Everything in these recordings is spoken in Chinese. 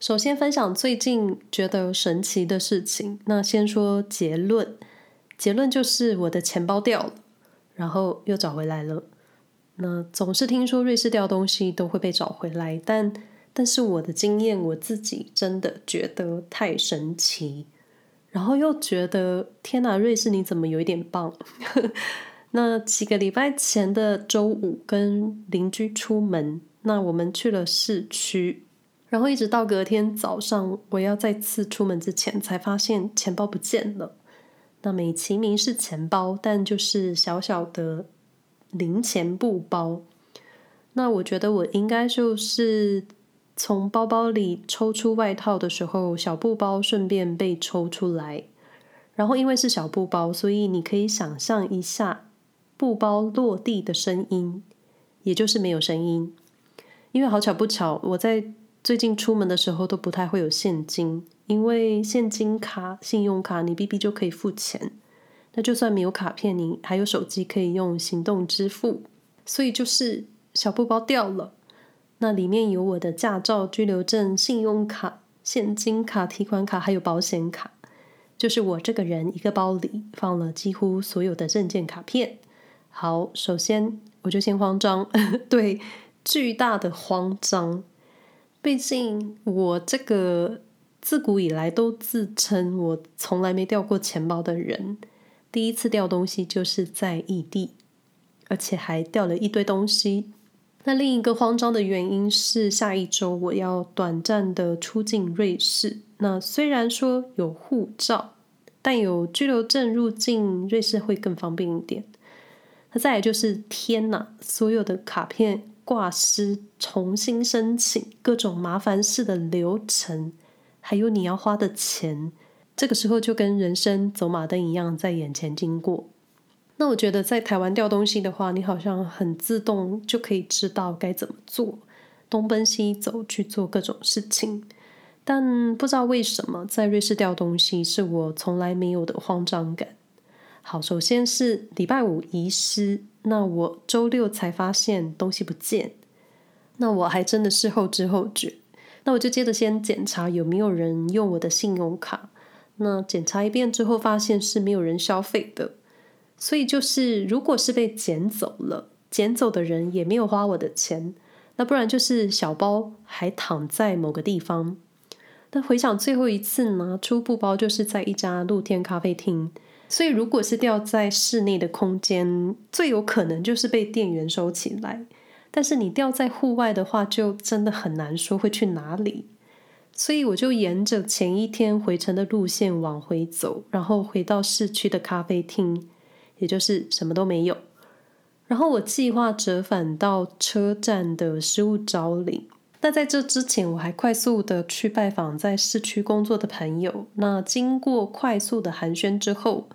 首先分享最近觉得神奇的事情。那先说结论，结论就是我的钱包掉了，然后又找回来了。那总是听说瑞士掉东西都会被找回来，但但是我的经验，我自己真的觉得太神奇，然后又觉得天哪，瑞士你怎么有一点棒？那几个礼拜前的周五，跟邻居出门，那我们去了市区。然后一直到隔天早上，我要再次出门之前，才发现钱包不见了。那美其名是钱包，但就是小小的零钱布包。那我觉得我应该就是从包包里抽出外套的时候，小布包顺便被抽出来。然后因为是小布包，所以你可以想象一下布包落地的声音，也就是没有声音。因为好巧不巧，我在。最近出门的时候都不太会有现金，因为现金卡、信用卡你 B B 就可以付钱。那就算没有卡片，你还有手机可以用行动支付。所以就是小布包掉了，那里面有我的驾照、居留证、信用卡、现金卡、提款卡，还有保险卡。就是我这个人一个包里放了几乎所有的证件卡片。好，首先我就先慌张，对，巨大的慌张。毕竟我这个自古以来都自称我从来没掉过钱包的人，第一次掉东西就是在异地，而且还掉了一堆东西。那另一个慌张的原因是下一周我要短暂的出境瑞士。那虽然说有护照，但有居留证入境瑞士会更方便一点。那再来就是天哪，所有的卡片。挂失、重新申请，各种麻烦事的流程，还有你要花的钱，这个时候就跟人生走马灯一样在眼前经过。那我觉得在台湾掉东西的话，你好像很自动就可以知道该怎么做，东奔西走去做各种事情。但不知道为什么在瑞士掉东西是我从来没有的慌张感。好，首先是礼拜五遗失。那我周六才发现东西不见，那我还真的是后知后觉。那我就接着先检查有没有人用我的信用卡。那检查一遍之后，发现是没有人消费的。所以就是，如果是被捡走了，捡走的人也没有花我的钱，那不然就是小包还躺在某个地方。但回想最后一次拿出布包，就是在一家露天咖啡厅。所以，如果是掉在室内的空间，最有可能就是被店员收起来。但是你掉在户外的话，就真的很难说会去哪里。所以我就沿着前一天回程的路线往回走，然后回到市区的咖啡厅，也就是什么都没有。然后我计划折返到车站的失物招领。那在这之前，我还快速的去拜访在市区工作的朋友。那经过快速的寒暄之后，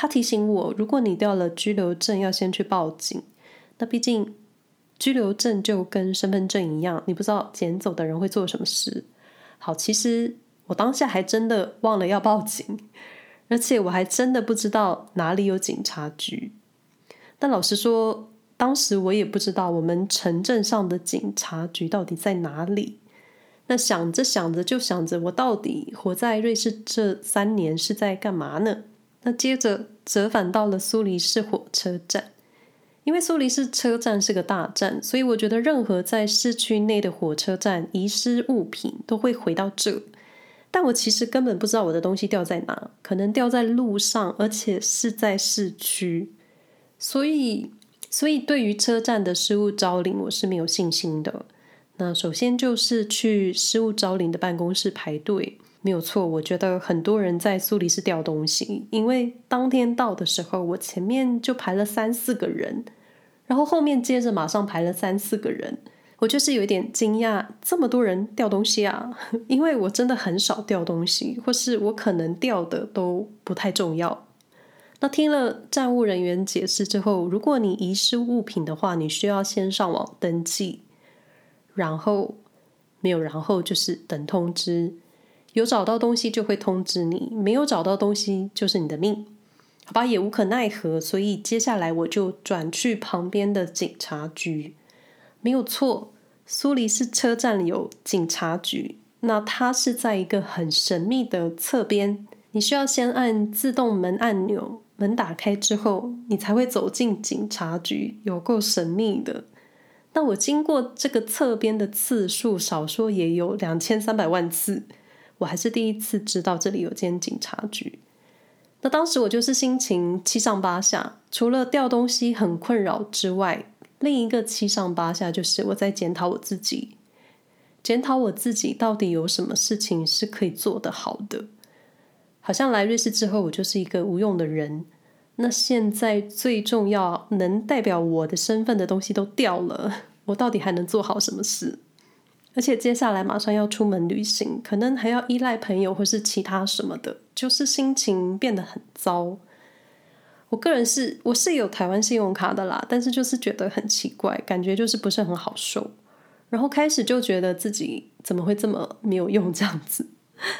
他提醒我，如果你掉了居留证，要先去报警。那毕竟居留证就跟身份证一样，你不知道捡走的人会做什么事。好，其实我当下还真的忘了要报警，而且我还真的不知道哪里有警察局。但老实说，当时我也不知道我们城镇上的警察局到底在哪里。那想着想着就想着，我到底活在瑞士这三年是在干嘛呢？那接着折返到了苏黎世火车站，因为苏黎世车站是个大站，所以我觉得任何在市区内的火车站遗失物品都会回到这。但我其实根本不知道我的东西掉在哪，可能掉在路上，而且是在市区，所以，所以对于车站的失物招领，我是没有信心的。那首先就是去失物招领的办公室排队。没有错，我觉得很多人在苏黎世掉东西，因为当天到的时候，我前面就排了三四个人，然后后面接着马上排了三四个人，我就是有一点惊讶，这么多人掉东西啊！因为我真的很少掉东西，或是我可能掉的都不太重要。那听了站务人员解释之后，如果你遗失物品的话，你需要先上网登记，然后没有然后就是等通知。有找到东西就会通知你，没有找到东西就是你的命，好吧，也无可奈何。所以接下来我就转去旁边的警察局，没有错，苏黎世车站有警察局，那它是在一个很神秘的侧边，你需要先按自动门按钮，门打开之后，你才会走进警察局，有够神秘的。那我经过这个侧边的次数，少说也有两千三百万次，我还是第一次知道这里有间警察局。那当时我就是心情七上八下，除了掉东西很困扰之外，另一个七上八下就是我在检讨我自己，检讨我自己到底有什么事情是可以做得好的。好像来瑞士之后，我就是一个无用的人。那现在最重要能代表我的身份的东西都掉了，我到底还能做好什么事？而且接下来马上要出门旅行，可能还要依赖朋友或是其他什么的，就是心情变得很糟。我个人是我是有台湾信用卡的啦，但是就是觉得很奇怪，感觉就是不是很好受。然后开始就觉得自己怎么会这么没有用这样子。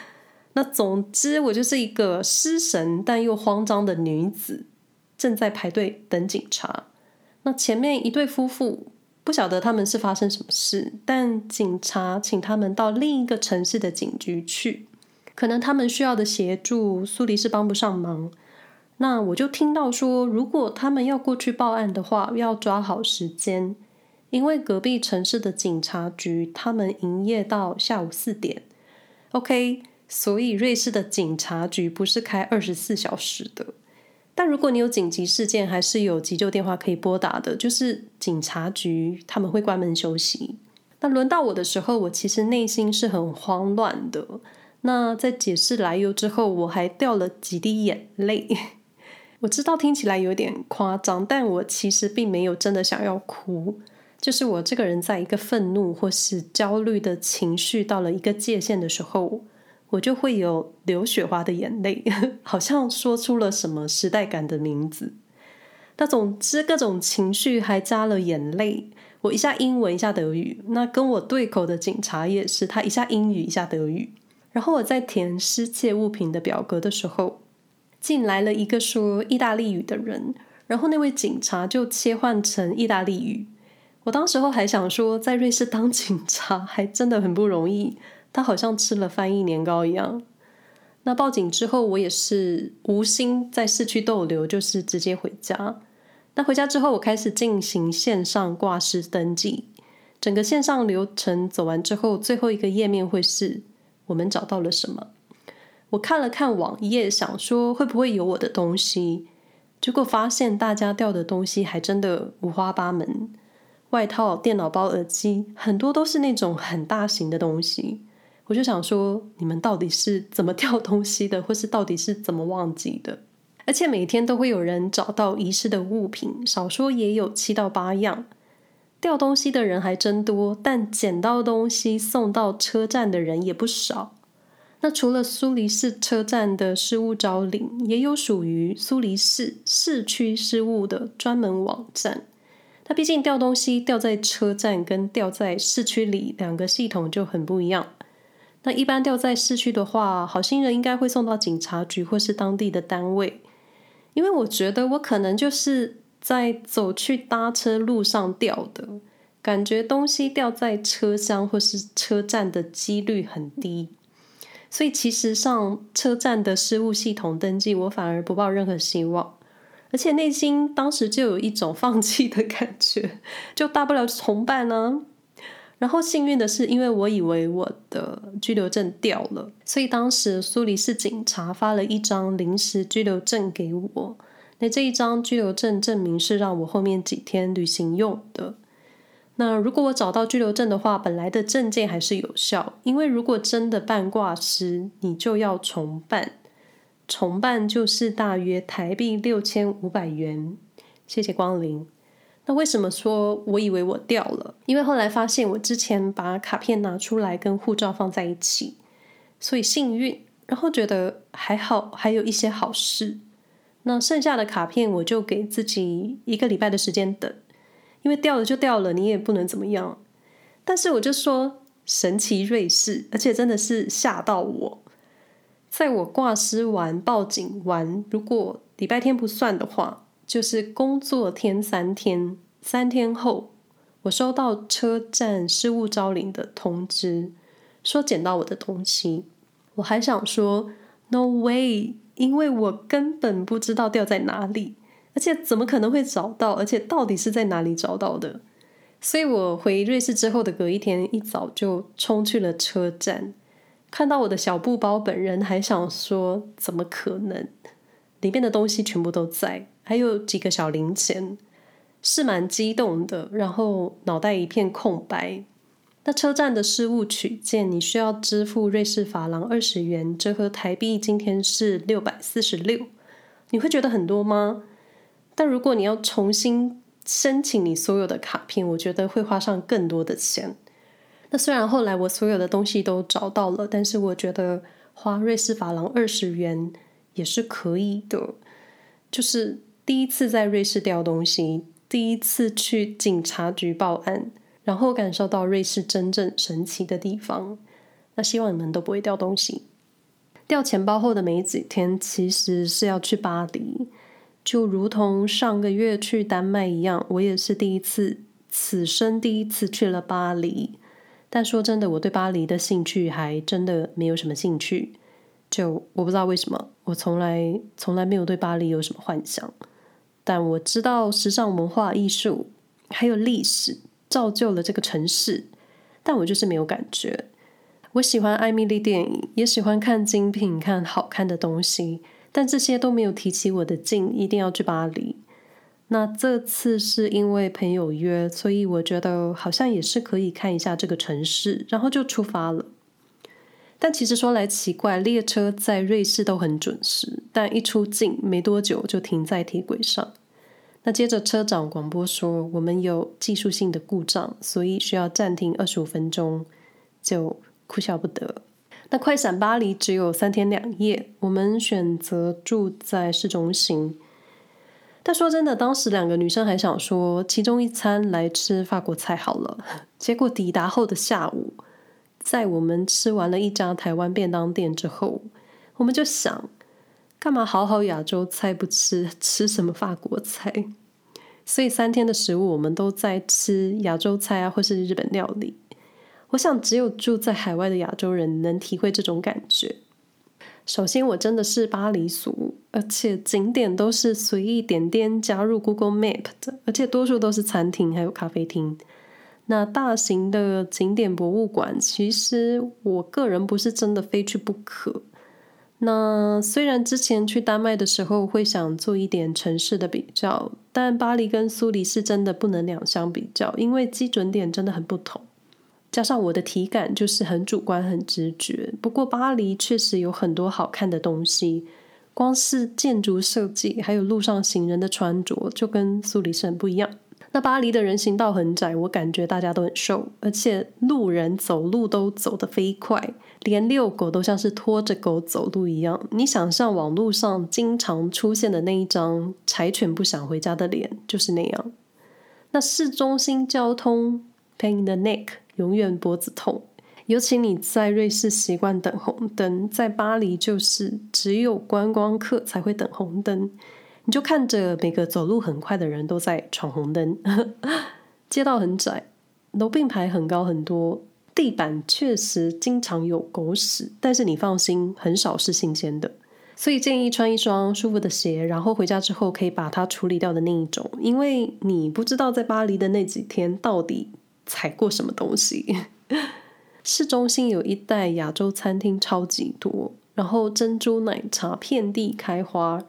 那总之，我就是一个失神但又慌张的女子，正在排队等警察。那前面一对夫妇，不晓得他们是发生什么事，但警察请他们到另一个城市的警局去，可能他们需要的协助，苏黎世帮不上忙。那我就听到说，如果他们要过去报案的话，要抓好时间，因为隔壁城市的警察局他们营业到下午四点。OK，所以瑞士的警察局不是开二十四小时的，但如果你有紧急事件，还是有急救电话可以拨打的，就是警察局他们会关门休息。那轮到我的时候，我其实内心是很慌乱的。那在解释来由之后，我还掉了几滴眼泪。我知道听起来有点夸张，但我其实并没有真的想要哭。就是我这个人在一个愤怒或是焦虑的情绪到了一个界限的时候，我就会有流雪花的眼泪，好像说出了什么时代感的名字。那总之各种情绪还加了眼泪，我一下英文一下德语。那跟我对口的警察也是，他一下英语一下德语。然后我在填失窃物品的表格的时候，进来了一个说意大利语的人，然后那位警察就切换成意大利语。我当时候还想说，在瑞士当警察还真的很不容易，他好像吃了翻译年糕一样。那报警之后，我也是无心在市区逗留，就是直接回家。那回家之后，我开始进行线上挂失登记。整个线上流程走完之后，最后一个页面会是我们找到了什么。我看了看网页，想说会不会有我的东西，结果发现大家掉的东西还真的五花八门，外套、电脑包、耳机，很多都是那种很大型的东西。我就想说，你们到底是怎么掉东西的，或是到底是怎么忘记的？而且每天都会有人找到遗失的物品，少说也有七到八样。掉东西的人还真多，但捡到东西送到车站的人也不少。那除了苏黎世车站的失物招领，也有属于苏黎世市区失物的专门网站。它毕竟掉东西掉在车站跟掉在市区里两个系统就很不一样。那一般掉在市区的话，好心人应该会送到警察局或是当地的单位。因为我觉得我可能就是在走去搭车路上掉的，感觉东西掉在车厢或是车站的几率很低。所以其实上车站的失物系统登记，我反而不抱任何希望，而且内心当时就有一种放弃的感觉，就大不了重办呢。然后幸运的是，因为我以为我的居留证掉了，所以当时苏黎世警察发了一张临时居留证给我。那这一张居留证证明是让我后面几天旅行用的。那如果我找到居留证的话，本来的证件还是有效，因为如果真的办挂失，你就要重办，重办就是大约台币六千五百元。谢谢光临。那为什么说我以为我掉了？因为后来发现我之前把卡片拿出来跟护照放在一起，所以幸运，然后觉得还好，还有一些好事。那剩下的卡片我就给自己一个礼拜的时间等。因为掉了就掉了，你也不能怎么样。但是我就说神奇瑞士，而且真的是吓到我。在我挂失完、报警完，如果礼拜天不算的话，就是工作天三天。三天后，我收到车站失物招领的通知，说捡到我的东西。我还想说 “No way”，因为我根本不知道掉在哪里，而且怎么可能会找到？而且到底是在哪里找到的？所以我回瑞士之后的隔一天一早就冲去了车站，看到我的小布包，本人还想说怎么可能？里面的东西全部都在，还有几个小零钱，是蛮激动的，然后脑袋一片空白。那车站的事务取件，你需要支付瑞士法郎二十元，折合台币今天是六百四十六。你会觉得很多吗？但如果你要重新申请你所有的卡片，我觉得会花上更多的钱。那虽然后来我所有的东西都找到了，但是我觉得花瑞士法郎二十元也是可以的。就是第一次在瑞士掉东西，第一次去警察局报案。然后感受到瑞士真正神奇的地方。那希望你们都不会掉东西。掉钱包后的没几天，其实是要去巴黎，就如同上个月去丹麦一样，我也是第一次，此生第一次去了巴黎。但说真的，我对巴黎的兴趣还真的没有什么兴趣。就我不知道为什么，我从来从来没有对巴黎有什么幻想。但我知道时尚文化艺术还有历史。造就了这个城市，但我就是没有感觉。我喜欢艾米丽电影，也喜欢看精品、看好看的东西，但这些都没有提起我的劲，一定要去巴黎。那这次是因为朋友约，所以我觉得好像也是可以看一下这个城市，然后就出发了。但其实说来奇怪，列车在瑞士都很准时，但一出境没多久就停在铁轨上。那接着车长广播说，我们有技术性的故障，所以需要暂停二十五分钟，就哭笑不得。那快闪巴黎只有三天两夜，我们选择住在市中心。但说真的，当时两个女生还想说，其中一餐来吃法国菜好了。结果抵达后的下午，在我们吃完了一家台湾便当店之后，我们就想。干嘛好好亚洲菜不吃，吃什么法国菜？所以三天的食物我们都在吃亚洲菜啊，或是日本料理。我想只有住在海外的亚洲人能体会这种感觉。首先，我真的是巴黎俗，而且景点都是随意点点加入 Google Map 的，而且多数都是餐厅还有咖啡厅。那大型的景点博物馆，其实我个人不是真的非去不可。那虽然之前去丹麦的时候会想做一点城市的比较，但巴黎跟苏黎世真的不能两相比较，因为基准点真的很不同。加上我的体感就是很主观、很直觉。不过巴黎确实有很多好看的东西，光是建筑设计，还有路上行人的穿着，就跟苏黎世很不一样。那巴黎的人行道很窄，我感觉大家都很瘦，而且路人走路都走得飞快，连遛狗都像是拖着狗走路一样。你想象网络上经常出现的那一张柴犬不想回家的脸，就是那样。那市中心交通 pain in the neck，永远脖子痛。尤其你在瑞士习惯等红灯，在巴黎就是只有观光客才会等红灯。你就看着每个走路很快的人都在闯红灯，街道很窄，楼并排很高很多，地板确实经常有狗屎，但是你放心，很少是新鲜的。所以建议穿一双舒服的鞋，然后回家之后可以把它处理掉的那一种，因为你不知道在巴黎的那几天到底踩过什么东西。市中心有一带亚洲餐厅超级多，然后珍珠奶茶遍地开花。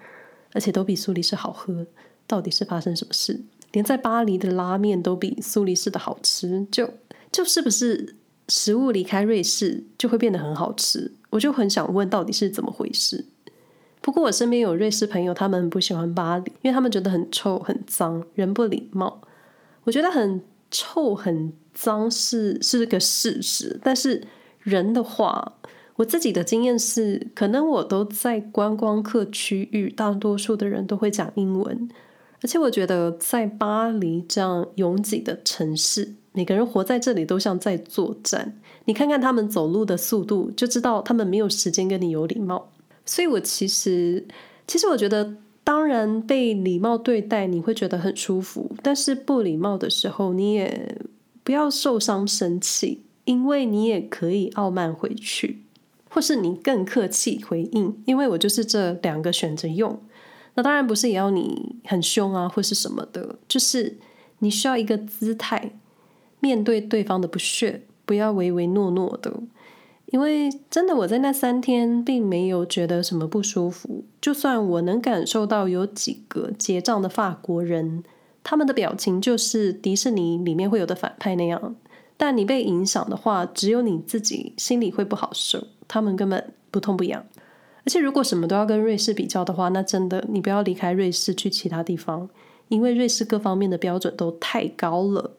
而且都比苏黎世好喝，到底是发生什么事？连在巴黎的拉面都比苏黎世的好吃，就就是不是食物离开瑞士就会变得很好吃？我就很想问，到底是怎么回事？不过我身边有瑞士朋友，他们不喜欢巴黎，因为他们觉得很臭、很脏，人不礼貌。我觉得很臭、很脏是是个事实，但是人的话。我自己的经验是，可能我都在观光客区域，大多数的人都会讲英文，而且我觉得在巴黎这样拥挤的城市，每个人活在这里都像在作战。你看看他们走路的速度，就知道他们没有时间跟你有礼貌。所以我其实，其实我觉得，当然被礼貌对待你会觉得很舒服，但是不礼貌的时候，你也不要受伤生气。因为你也可以傲慢回去，或是你更客气回应，因为我就是这两个选择用。那当然不是也要你很凶啊，或是什么的，就是你需要一个姿态面对对方的不屑，不要唯唯诺诺的。因为真的我在那三天并没有觉得什么不舒服，就算我能感受到有几个结账的法国人，他们的表情就是迪士尼里面会有的反派那样，但你被影响的话，只有你自己心里会不好受，他们根本不痛不痒。而且如果什么都要跟瑞士比较的话，那真的你不要离开瑞士去其他地方，因为瑞士各方面的标准都太高了，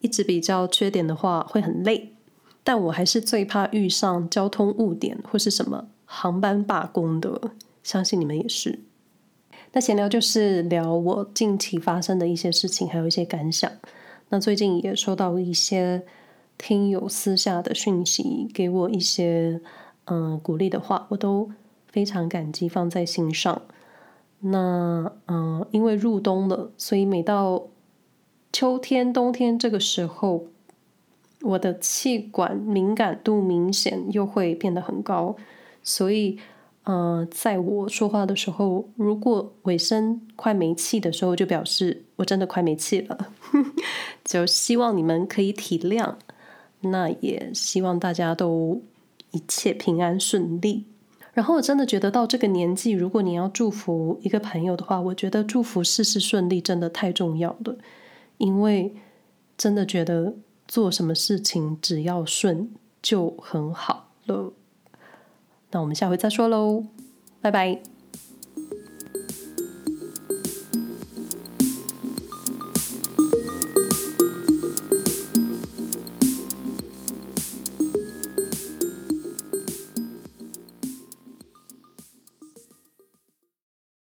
一直比较缺点的话会很累。但我还是最怕遇上交通误点或是什么航班罢工的，相信你们也是。那闲聊就是聊我近期发生的一些事情，还有一些感想。那最近也收到一些听友私下的讯息，给我一些嗯鼓励的话，我都非常感激，放在心上。那嗯，因为入冬了，所以每到秋天、冬天这个时候。我的气管敏感度明显又会变得很高，所以，呃，在我说话的时候，如果尾声快没气的时候，就表示我真的快没气了。就希望你们可以体谅，那也希望大家都一切平安顺利。然后我真的觉得到这个年纪，如果你要祝福一个朋友的话，我觉得祝福事事顺利真的太重要了，因为真的觉得。做什么事情只要顺就很好了。那我们下回再说喽，拜拜。